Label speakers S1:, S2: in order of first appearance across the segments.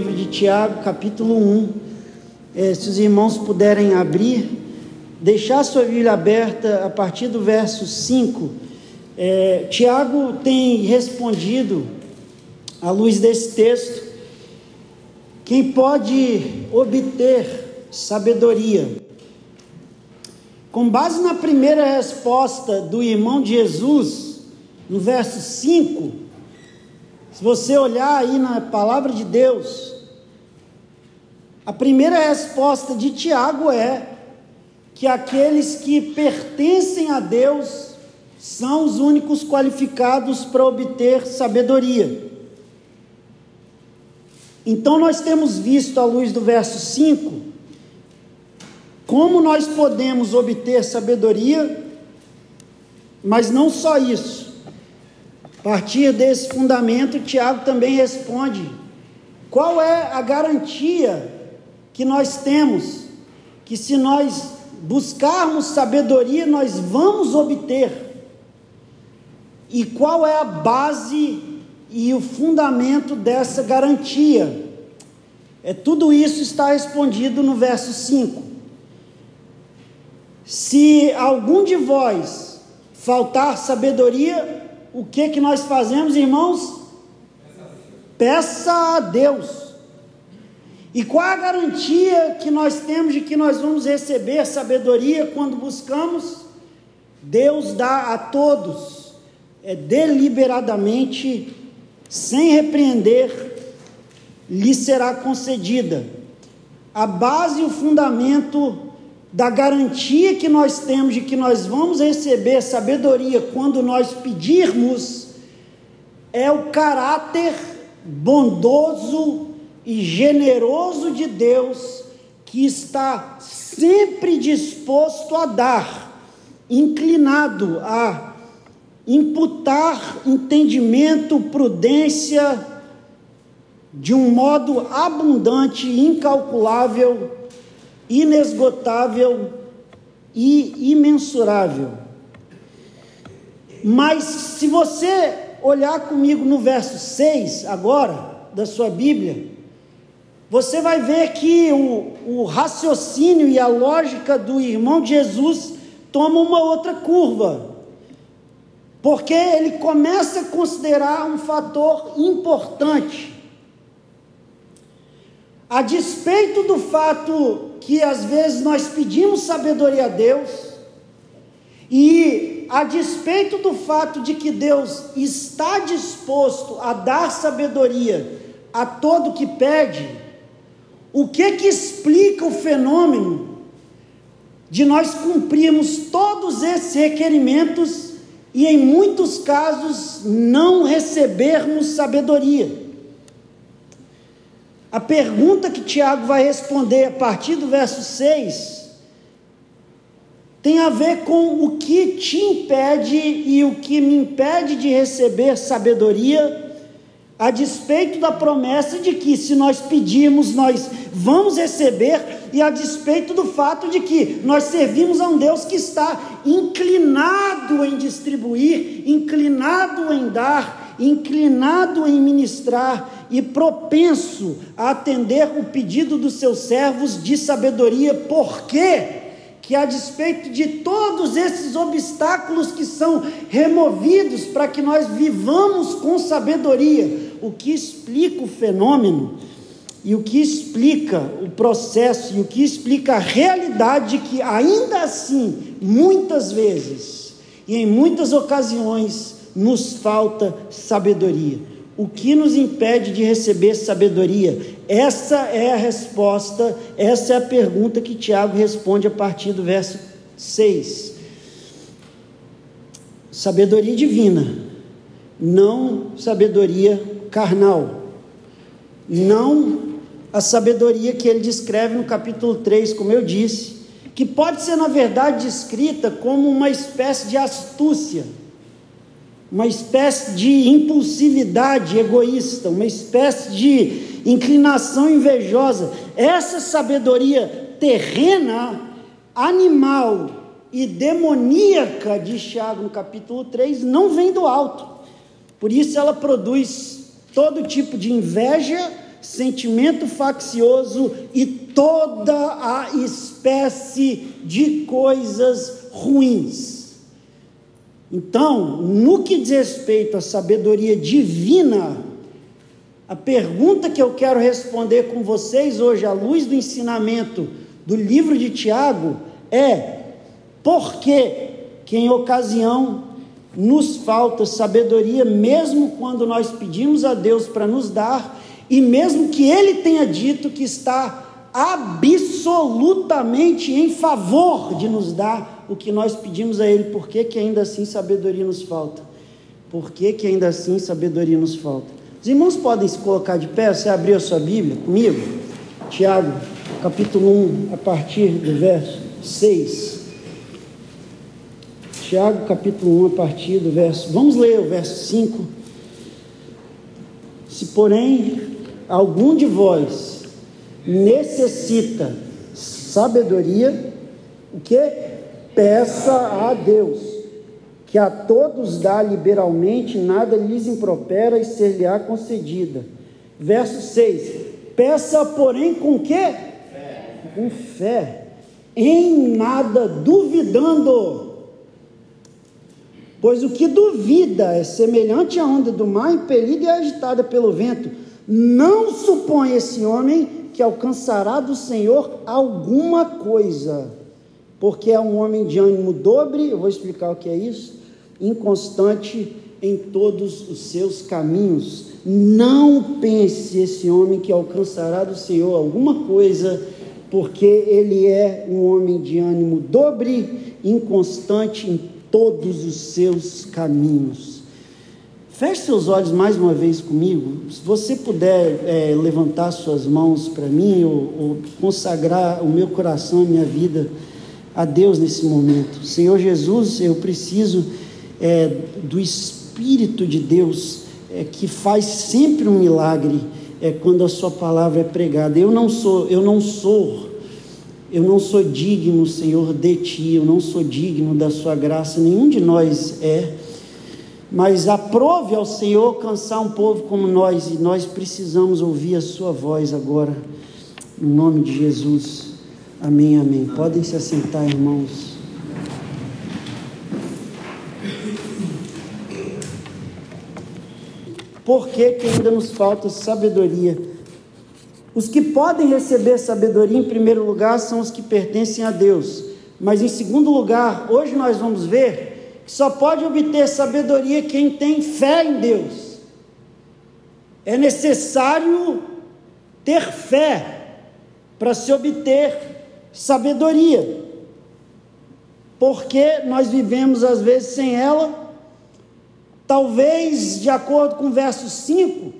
S1: livro de Tiago, capítulo 1. É, se os irmãos puderem abrir, deixar sua Bíblia aberta a partir do verso 5. É, Tiago tem respondido, à luz desse texto, quem pode obter sabedoria? Com base na primeira resposta do irmão de Jesus, no verso 5, se você olhar aí na palavra de Deus, a primeira resposta de Tiago é que aqueles que pertencem a Deus são os únicos qualificados para obter sabedoria. Então nós temos visto à luz do verso 5 como nós podemos obter sabedoria, mas não só isso. A partir desse fundamento, Tiago também responde: qual é a garantia que nós temos que se nós buscarmos sabedoria, nós vamos obter? E qual é a base e o fundamento dessa garantia? É tudo isso está respondido no verso 5. Se algum de vós faltar sabedoria, o que que nós fazemos, irmãos? Peça a Deus. E qual a garantia que nós temos de que nós vamos receber sabedoria quando buscamos? Deus dá a todos, é deliberadamente, sem repreender, lhe será concedida. A base e o fundamento da garantia que nós temos de que nós vamos receber sabedoria quando nós pedirmos, é o caráter bondoso e generoso de Deus que está sempre disposto a dar, inclinado a imputar entendimento, prudência, de um modo abundante, incalculável inesgotável e imensurável. Mas se você olhar comigo no verso 6 agora da sua Bíblia, você vai ver que o, o raciocínio e a lógica do irmão de Jesus toma uma outra curva. Porque ele começa a considerar um fator importante. A despeito do fato que às vezes nós pedimos sabedoria a Deus, e a despeito do fato de que Deus está disposto a dar sabedoria a todo que pede, o que que explica o fenômeno de nós cumprirmos todos esses requerimentos e em muitos casos não recebermos sabedoria? A pergunta que Tiago vai responder a partir do verso 6 tem a ver com o que te impede e o que me impede de receber sabedoria, a despeito da promessa de que, se nós pedirmos, nós vamos receber, e a despeito do fato de que nós servimos a um Deus que está inclinado em distribuir, inclinado em dar, inclinado em ministrar e propenso a atender o pedido dos seus servos de sabedoria, porque que a despeito de todos esses obstáculos que são removidos para que nós vivamos com sabedoria, o que explica o fenômeno e o que explica o processo e o que explica a realidade que ainda assim, muitas vezes e em muitas ocasiões, nos falta sabedoria. O que nos impede de receber sabedoria? Essa é a resposta, essa é a pergunta que Tiago responde a partir do verso 6. Sabedoria divina, não sabedoria carnal, não a sabedoria que ele descreve no capítulo 3, como eu disse, que pode ser, na verdade, descrita como uma espécie de astúcia uma espécie de impulsividade egoísta, uma espécie de inclinação invejosa. Essa sabedoria terrena, animal e demoníaca de Tiago no capítulo 3 não vem do alto. Por isso ela produz todo tipo de inveja, sentimento faccioso e toda a espécie de coisas ruins. Então, no que diz respeito à sabedoria divina, a pergunta que eu quero responder com vocês hoje, à luz do ensinamento do livro de Tiago, é: por que, que em ocasião nos falta sabedoria, mesmo quando nós pedimos a Deus para nos dar, e mesmo que Ele tenha dito que está absolutamente em favor de nos dar o que nós pedimos a Ele, por que, que ainda assim sabedoria nos falta? Por que, que ainda assim sabedoria nos falta? Os irmãos podem se colocar de pé, você abriu a sua Bíblia comigo? Tiago, capítulo 1, a partir do verso 6. Tiago capítulo 1, a partir do verso. Vamos ler o verso 5. Se, porém, algum de vós necessita sabedoria, o que? Peça a Deus, que a todos dá liberalmente, nada lhes impropera e ser-lhe-á concedida. Verso 6. Peça, porém, com que? Fé. Com fé. Em nada duvidando Pois o que duvida é semelhante à onda do mar, impelida e agitada pelo vento. Não supõe esse homem que alcançará do Senhor alguma coisa, porque é um homem de ânimo dobre, eu vou explicar o que é isso, inconstante em todos os seus caminhos. Não pense esse homem que alcançará do Senhor alguma coisa, porque ele é um homem de ânimo dobre, inconstante em todos os seus caminhos. Feche seus olhos mais uma vez comigo. Se você puder é, levantar suas mãos para mim ou, ou, consagrar o meu coração, a minha vida a Deus nesse momento. Senhor Jesus, eu preciso é, do Espírito de Deus é, que faz sempre um milagre é, quando a Sua palavra é pregada. Eu não sou, eu não sou eu não sou digno, Senhor, de ti, eu não sou digno da sua graça, nenhum de nós é. Mas aprove ao Senhor alcançar um povo como nós, e nós precisamos ouvir a sua voz agora, em nome de Jesus. Amém, amém. Podem se assentar, irmãos. Por que, que ainda nos falta sabedoria? Os que podem receber sabedoria, em primeiro lugar, são os que pertencem a Deus. Mas, em segundo lugar, hoje nós vamos ver que só pode obter sabedoria quem tem fé em Deus. É necessário ter fé para se obter sabedoria. Porque nós vivemos às vezes sem ela. Talvez, de acordo com o verso 5,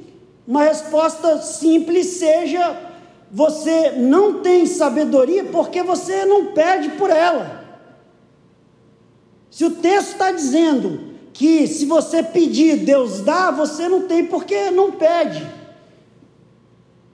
S1: uma resposta simples seja: você não tem sabedoria porque você não pede por ela. Se o texto está dizendo que se você pedir, Deus dá, você não tem porque não pede.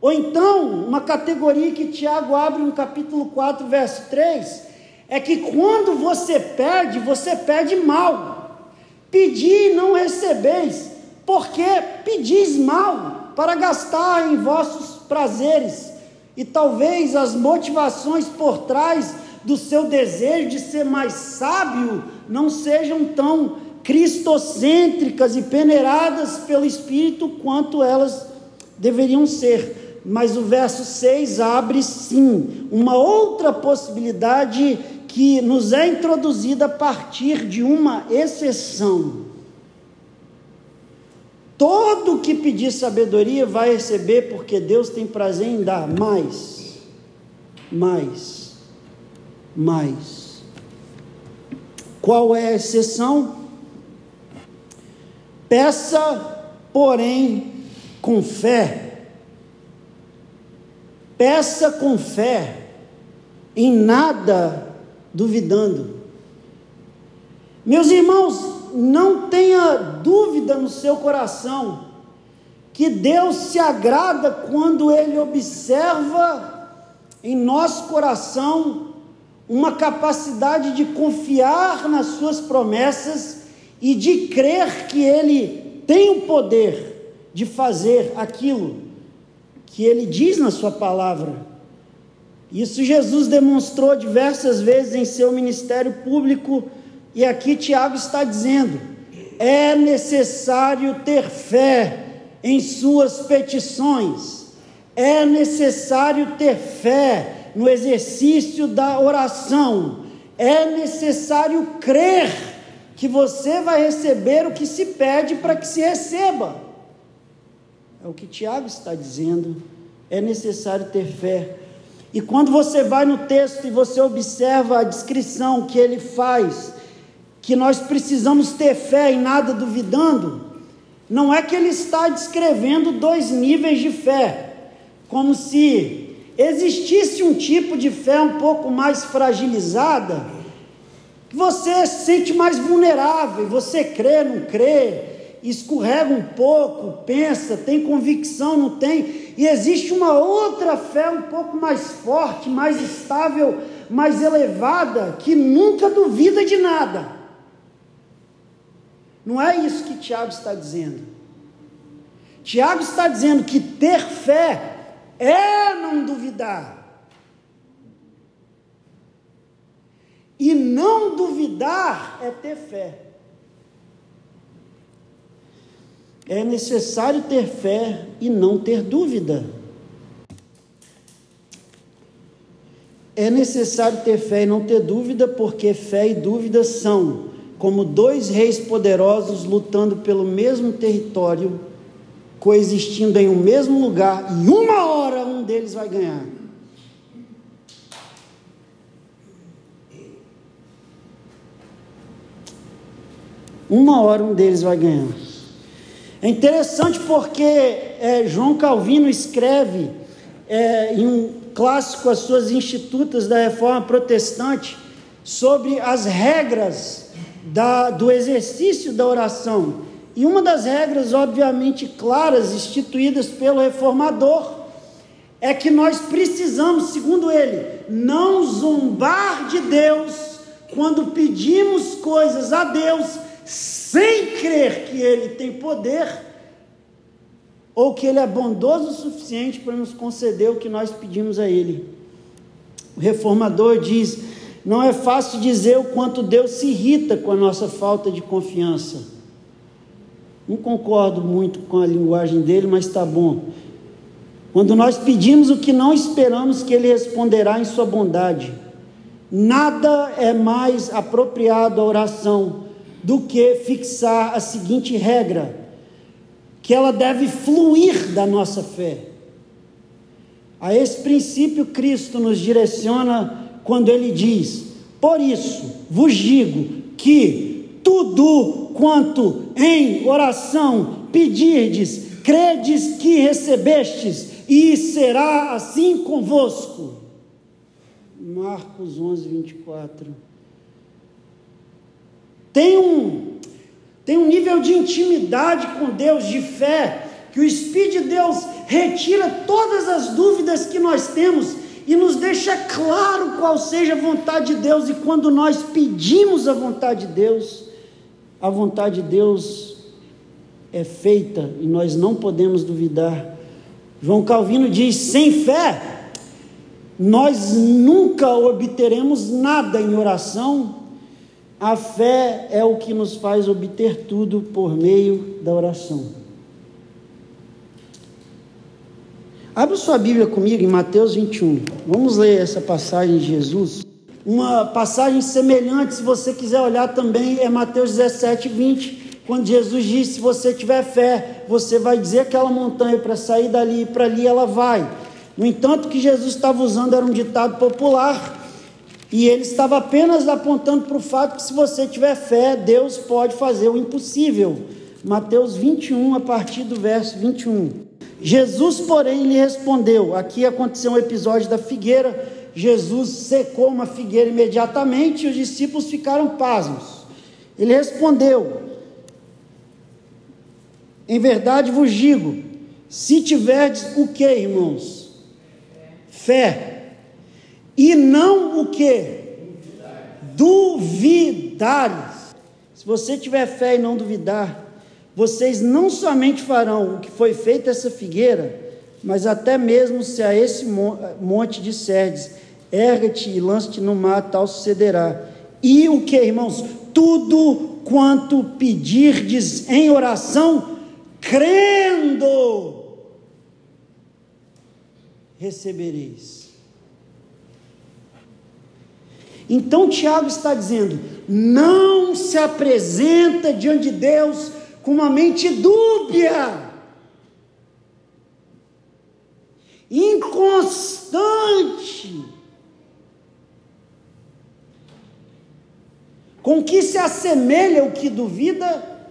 S1: Ou então, uma categoria que Tiago abre no capítulo 4, verso 3, é que quando você pede, você pede mal. Pedir e não recebeis, porque pedis mal para gastar em vossos prazeres, e talvez as motivações por trás do seu desejo de ser mais sábio não sejam tão cristocêntricas e peneiradas pelo Espírito quanto elas deveriam ser. Mas o verso 6 abre sim uma outra possibilidade que nos é introduzida a partir de uma exceção. Todo que pedir sabedoria vai receber, porque Deus tem prazer em dar mais, mais, mais. Qual é a exceção? Peça, porém, com fé. Peça com fé, em nada duvidando. Meus irmãos, não tenha dúvida no seu coração que Deus se agrada quando Ele observa em nosso coração uma capacidade de confiar nas Suas promessas e de crer que Ele tem o poder de fazer aquilo que ele diz na sua palavra. Isso Jesus demonstrou diversas vezes em seu ministério público, e aqui Tiago está dizendo: é necessário ter fé em suas petições, é necessário ter fé no exercício da oração, é necessário crer que você vai receber o que se pede para que se receba. É o que Tiago está dizendo. É necessário ter fé. E quando você vai no texto e você observa a descrição que ele faz, que nós precisamos ter fé e nada duvidando, não é que ele está descrevendo dois níveis de fé, como se existisse um tipo de fé um pouco mais fragilizada, que você se sente mais vulnerável, você crê, não crê, escorrega um pouco, pensa, tem convicção, não tem, e existe uma outra fé um pouco mais forte, mais estável, mais elevada, que nunca duvida de nada. Não é isso que Tiago está dizendo. Tiago está dizendo que ter fé é não duvidar. E não duvidar é ter fé. É necessário ter fé e não ter dúvida. É necessário ter fé e não ter dúvida, porque fé e dúvida são como dois reis poderosos lutando pelo mesmo território, coexistindo em um mesmo lugar, e uma hora um deles vai ganhar. Uma hora um deles vai ganhar. É interessante porque é, João Calvino escreve é, em um clássico As Suas Institutas da Reforma Protestante sobre as regras da, do exercício da oração. E uma das regras, obviamente claras, instituídas pelo reformador, é que nós precisamos, segundo ele, não zombar de Deus quando pedimos coisas a Deus sem crer que Ele tem poder, ou que Ele é bondoso o suficiente para nos conceder o que nós pedimos a Ele. O reformador diz: não é fácil dizer o quanto Deus se irrita com a nossa falta de confiança. Não concordo muito com a linguagem dele, mas está bom. Quando nós pedimos o que não esperamos que Ele responderá em Sua bondade, nada é mais apropriado à oração do que fixar a seguinte regra: que ela deve fluir da nossa fé. A esse princípio, Cristo nos direciona quando ele diz: Por isso vos digo que tudo quanto em oração pedirdes, credes que recebestes, e será assim convosco. Marcos 11, 24 tem um, tem um nível de intimidade com Deus, de fé, que o Espírito de Deus retira todas as dúvidas que nós temos e nos deixa claro qual seja a vontade de Deus, e quando nós pedimos a vontade de Deus, a vontade de Deus é feita e nós não podemos duvidar. João Calvino diz: sem fé, nós nunca obteremos nada em oração a fé é o que nos faz obter tudo por meio da oração. Abra sua Bíblia comigo em Mateus 21. Vamos ler essa passagem de Jesus. Uma passagem semelhante, se você quiser olhar também, é Mateus 17, 20. Quando Jesus diz: Se você tiver fé, você vai dizer aquela montanha para sair dali e para ali, ela vai. No entanto, o que Jesus estava usando era um ditado popular e ele estava apenas apontando para o fato que se você tiver fé, Deus pode fazer o impossível. Mateus 21, a partir do verso 21. Jesus, porém, lhe respondeu: aqui aconteceu um episódio da figueira. Jesus secou uma figueira imediatamente e os discípulos ficaram pasmos. Ele respondeu: Em verdade vos digo, se tiverdes o que, irmãos? Fé e não o que? Duvidares. Se você tiver fé e não duvidar, vocês não somente farão o que foi feito essa figueira, mas até mesmo se a esse monte de Serdes, erga-te e lança-te no mar, tal sucederá. E o que, irmãos? Tudo quanto pedirdes em oração, crendo, recebereis. Então Tiago está dizendo: não se apresenta diante de Deus com uma mente dúbia, inconstante, com que se assemelha o que duvida,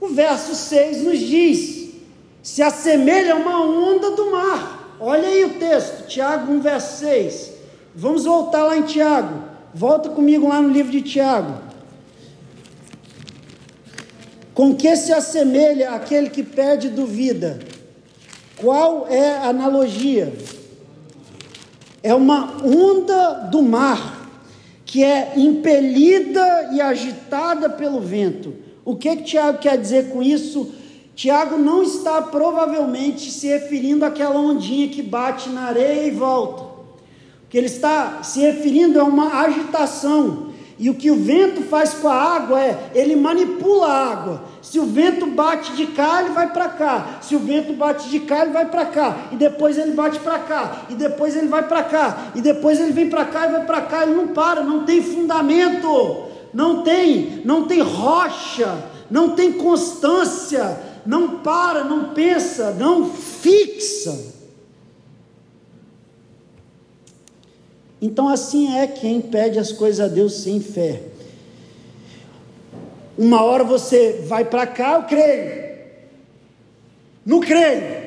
S1: o verso 6 nos diz: se assemelha a uma onda do mar. Olha aí o texto, Tiago 1, verso 6. Vamos voltar lá em Tiago. Volta comigo lá no livro de Tiago. Com que se assemelha aquele que pede duvida? Qual é a analogia? É uma onda do mar que é impelida e agitada pelo vento. O que, que Tiago quer dizer com isso? Tiago não está provavelmente se referindo àquela ondinha que bate na areia e volta que ele está se referindo a uma agitação. E o que o vento faz com a água é, ele manipula a água. Se o vento bate de cá, ele vai para cá. Se o vento bate de cá, ele vai para cá. E depois ele bate para cá. E depois ele vai para cá. E depois ele vem para cá e vai para cá. Ele não para, não tem fundamento. Não tem, não tem rocha, não tem constância, não para, não pensa, não fixa. Então, assim é quem pede as coisas a Deus sem fé. Uma hora você vai para cá, eu creio. Não creio.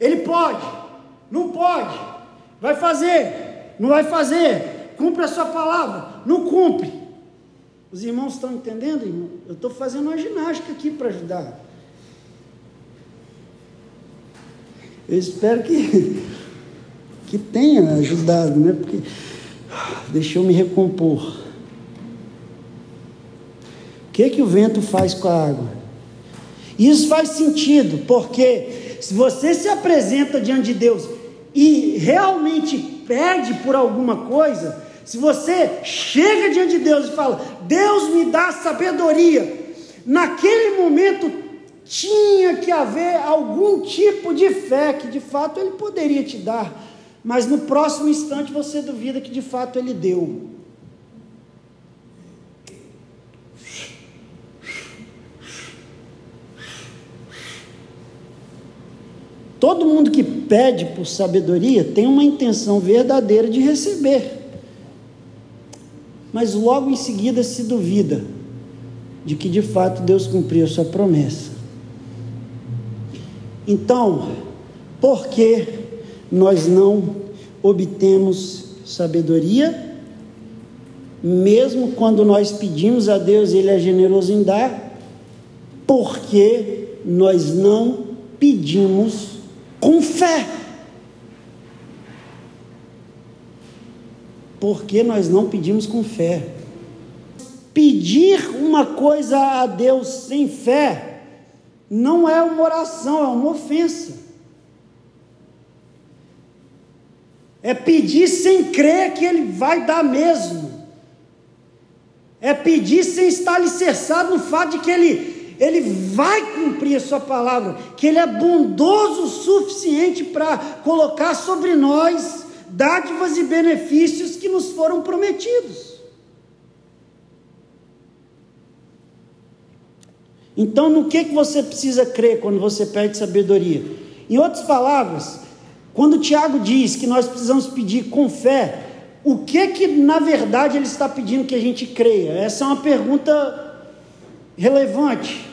S1: Ele pode, não pode. Vai fazer, não vai fazer. Cumpre a sua palavra, não cumpre. Os irmãos estão entendendo, irmão? Eu estou fazendo uma ginástica aqui para ajudar. Eu espero que que tenha ajudado, né? Porque deixa eu me recompor. O que que o vento faz com a água? Isso faz sentido, porque se você se apresenta diante de Deus e realmente pede por alguma coisa, se você chega diante de Deus e fala: "Deus me dá sabedoria", naquele momento tinha que haver algum tipo de fé que de fato ele poderia te dar mas no próximo instante você duvida que de fato ele deu. Todo mundo que pede por sabedoria tem uma intenção verdadeira de receber, mas logo em seguida se duvida de que de fato Deus cumpriu a sua promessa. Então, por que nós não obtemos sabedoria, mesmo quando nós pedimos a Deus, Ele é generoso em dar, porque nós não pedimos com fé. Porque nós não pedimos com fé. Pedir uma coisa a Deus sem fé não é uma oração, é uma ofensa. É pedir sem crer que Ele vai dar mesmo. É pedir sem estar alicerçado no fato de que Ele, Ele vai cumprir a Sua palavra, que Ele é bondoso o suficiente para colocar sobre nós dádivas e benefícios que nos foram prometidos. Então, no que, que você precisa crer quando você pede sabedoria? Em outras palavras, quando Tiago diz que nós precisamos pedir com fé, o que que na verdade ele está pedindo que a gente creia? Essa é uma pergunta relevante.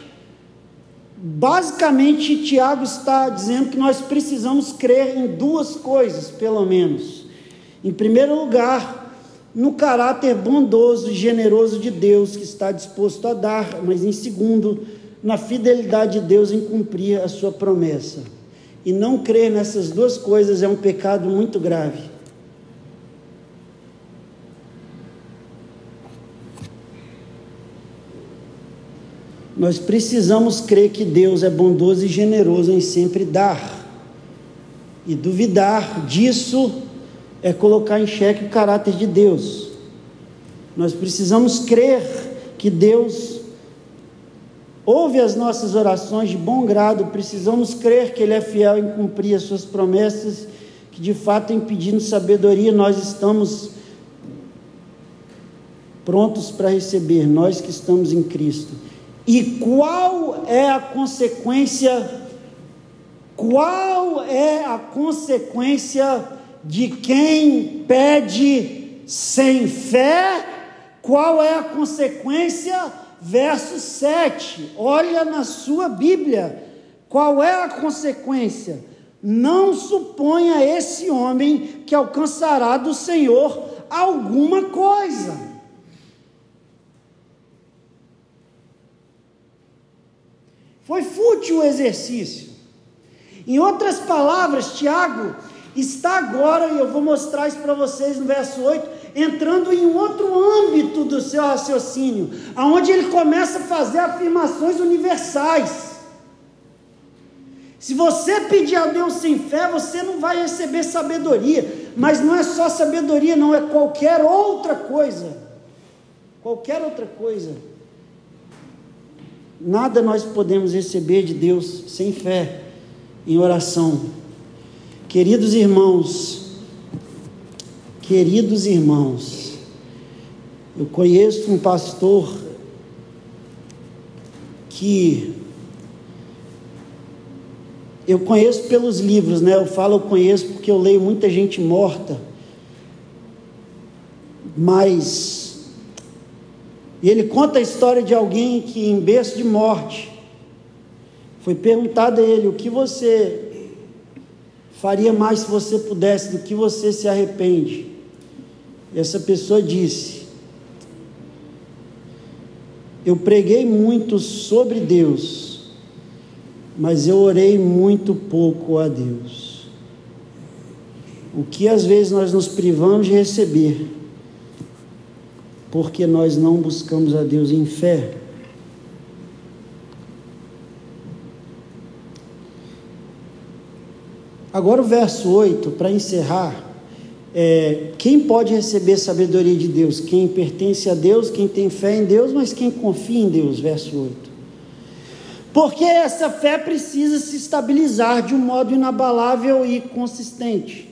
S1: Basicamente, Tiago está dizendo que nós precisamos crer em duas coisas, pelo menos. Em primeiro lugar, no caráter bondoso e generoso de Deus que está disposto a dar, mas em segundo, na fidelidade de Deus em cumprir a sua promessa. E não crer nessas duas coisas é um pecado muito grave. Nós precisamos crer que Deus é bondoso e generoso em sempre dar. E duvidar disso é colocar em xeque o caráter de Deus. Nós precisamos crer que Deus ouve as nossas orações de bom grado, precisamos crer que Ele é fiel em cumprir as suas promessas, que de fato, em pedindo sabedoria, nós estamos prontos para receber, nós que estamos em Cristo. E qual é a consequência? Qual é a consequência de quem pede sem fé? Qual é a consequência? Verso 7. Olha na sua Bíblia. Qual é a consequência? Não suponha esse homem que alcançará do Senhor alguma coisa. Foi fútil o exercício. Em outras palavras, Tiago está agora, e eu vou mostrar isso para vocês no verso 8, entrando em outro âmbito do seu raciocínio, aonde ele começa a fazer afirmações universais. Se você pedir a Deus sem fé, você não vai receber sabedoria, mas não é só sabedoria, não, é qualquer outra coisa. Qualquer outra coisa. Nada nós podemos receber de Deus sem fé, em oração. Queridos irmãos, queridos irmãos, eu conheço um pastor que eu conheço pelos livros, né? Eu falo eu conheço porque eu leio muita gente morta. Mas ele conta a história de alguém que, em berço de morte, foi perguntado a ele: o que você faria mais se você pudesse, do que você se arrepende? Essa pessoa disse: Eu preguei muito sobre Deus, mas eu orei muito pouco a Deus. O que às vezes nós nos privamos de receber porque nós não buscamos a Deus em fé. Agora o verso 8, para encerrar, é, quem pode receber sabedoria de Deus? Quem pertence a Deus, quem tem fé em Deus, mas quem confia em Deus, verso 8. Porque essa fé precisa se estabilizar de um modo inabalável e consistente.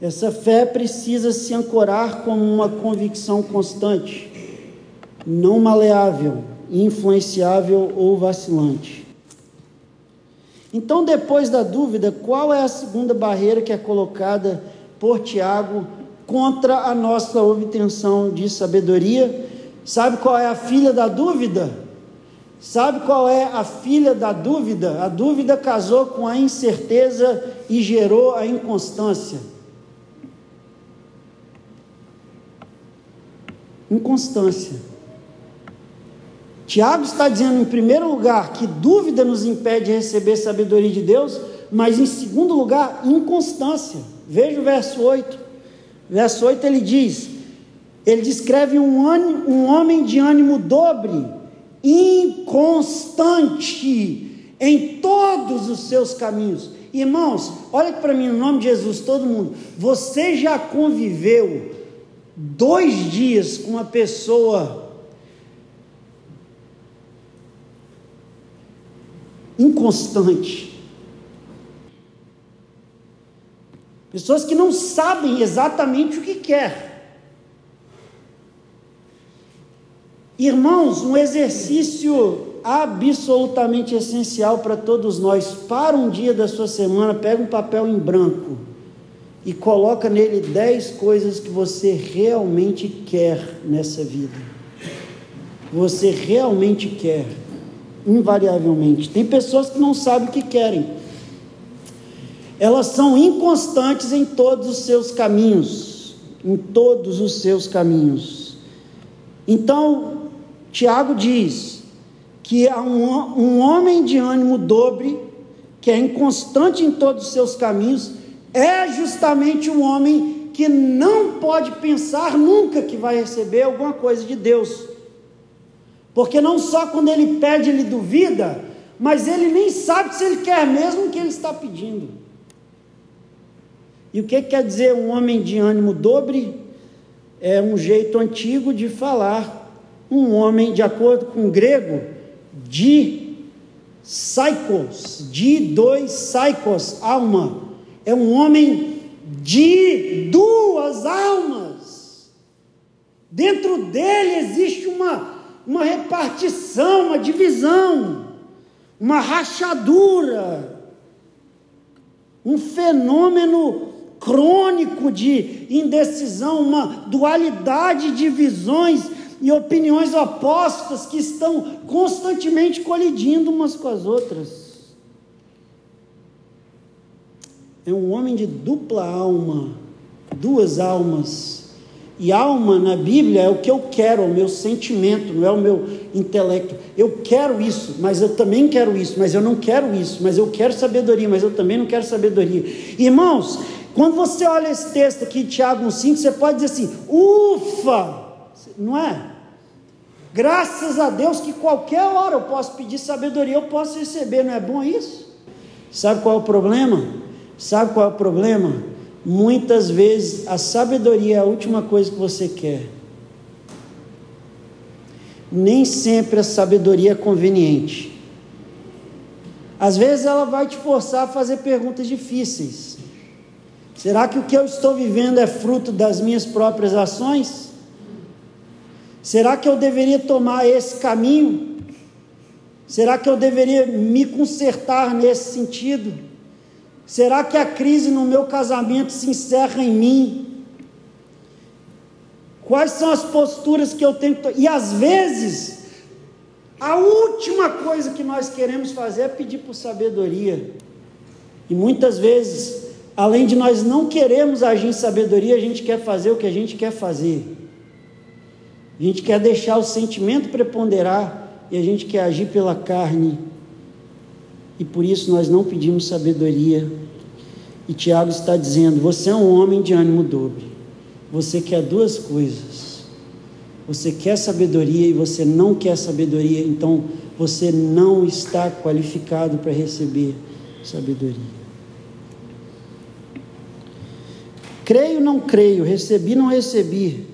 S1: Essa fé precisa se ancorar como uma convicção constante, não maleável, influenciável ou vacilante. Então, depois da dúvida, qual é a segunda barreira que é colocada por Tiago contra a nossa obtenção de sabedoria? Sabe qual é a filha da dúvida? Sabe qual é a filha da dúvida? A dúvida casou com a incerteza e gerou a inconstância. inconstância. Tiago está dizendo, em primeiro lugar, que dúvida nos impede de receber sabedoria de Deus, mas em segundo lugar, inconstância. Veja o verso 8. Verso 8 ele diz: ele descreve um, um homem de ânimo dobre, inconstante em todos os seus caminhos. Irmãos, olha para mim, no nome de Jesus, todo mundo. Você já conviveu dois dias com uma pessoa inconstante. Pessoas que não sabem exatamente o que quer. Irmãos, um exercício absolutamente essencial para todos nós. Para um dia da sua semana, pega um papel em branco e coloca nele dez coisas que você realmente quer nessa vida. Você realmente quer, invariavelmente. Tem pessoas que não sabem o que querem. Elas são inconstantes em todos os seus caminhos, em todos os seus caminhos. Então, Tiago diz que há um, um homem de ânimo dobre, que é inconstante em todos os seus caminhos, é justamente um homem que não pode pensar nunca que vai receber alguma coisa de Deus. Porque não só quando ele pede, ele duvida, mas ele nem sabe se ele quer mesmo o que ele está pedindo. E o que quer dizer um homem de ânimo dobre? É um jeito antigo de falar um homem, de acordo com o grego, de psychos, de dois psychos, alma. É um homem de duas almas. Dentro dele existe uma, uma repartição, uma divisão, uma rachadura, um fenômeno crônico de indecisão, uma dualidade de visões e opiniões opostas que estão constantemente colidindo umas com as outras. É um homem de dupla alma, duas almas. E alma na Bíblia é o que eu quero, é o meu sentimento, não é o meu intelecto. Eu quero isso, mas eu também quero isso, mas eu não quero isso, mas eu quero sabedoria, mas eu também não quero sabedoria. Irmãos, quando você olha esse texto aqui, Tiago 1,5, você pode dizer assim: ufa! Não é? Graças a Deus que qualquer hora eu posso pedir sabedoria, eu posso receber, não é bom isso? Sabe qual é o problema? Sabe qual é o problema? Muitas vezes a sabedoria é a última coisa que você quer. Nem sempre a sabedoria é conveniente. Às vezes ela vai te forçar a fazer perguntas difíceis. Será que o que eu estou vivendo é fruto das minhas próprias ações? Será que eu deveria tomar esse caminho? Será que eu deveria me consertar nesse sentido? Será que a crise no meu casamento se encerra em mim? Quais são as posturas que eu tenho que E às vezes, a última coisa que nós queremos fazer é pedir por sabedoria. E muitas vezes, além de nós não queremos agir em sabedoria, a gente quer fazer o que a gente quer fazer. A gente quer deixar o sentimento preponderar e a gente quer agir pela carne. E por isso nós não pedimos sabedoria. E Tiago está dizendo: você é um homem de ânimo dobre. Você quer duas coisas. Você quer sabedoria e você não quer sabedoria, então você não está qualificado para receber sabedoria. Creio, não creio, recebi, não recebi.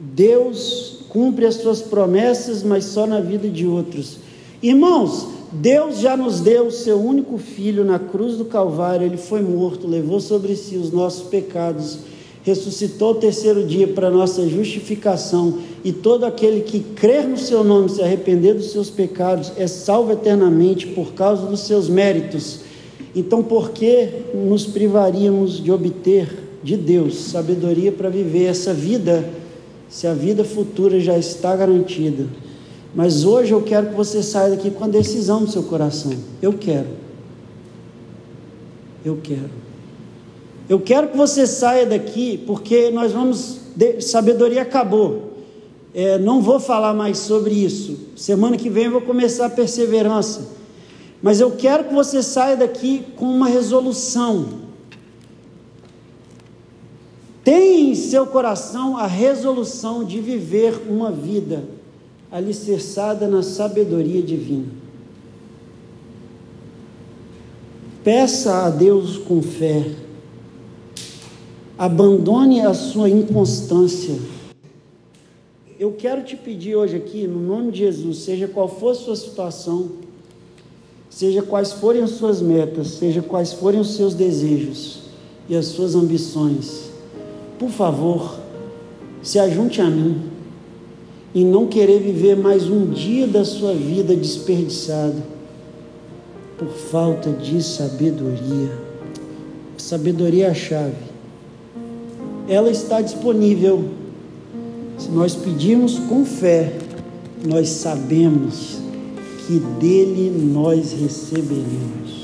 S1: Deus cumpre as suas promessas, mas só na vida de outros. Irmãos, Deus já nos deu o seu único filho na cruz do Calvário, ele foi morto, levou sobre si os nossos pecados, ressuscitou o terceiro dia para nossa justificação, e todo aquele que crer no seu nome, se arrepender dos seus pecados, é salvo eternamente por causa dos seus méritos. Então, por que nos privaríamos de obter de Deus sabedoria para viver essa vida? se a vida futura já está garantida. Mas hoje eu quero que você saia daqui com a decisão do seu coração. Eu quero. Eu quero. Eu quero que você saia daqui, porque nós vamos. Sabedoria acabou. É, não vou falar mais sobre isso. Semana que vem eu vou começar a perseverança. Mas eu quero que você saia daqui com uma resolução tem em seu coração a resolução de viver uma vida alicerçada na sabedoria divina. Peça a Deus com fé. Abandone a sua inconstância. Eu quero te pedir hoje aqui, no nome de Jesus, seja qual for a sua situação, seja quais forem as suas metas, seja quais forem os seus desejos e as suas ambições, por favor, se ajunte a mim e não querer viver mais um dia da sua vida desperdiçado por falta de sabedoria. sabedoria é a chave. Ela está disponível. Se nós pedirmos com fé, nós sabemos que dele nós receberemos.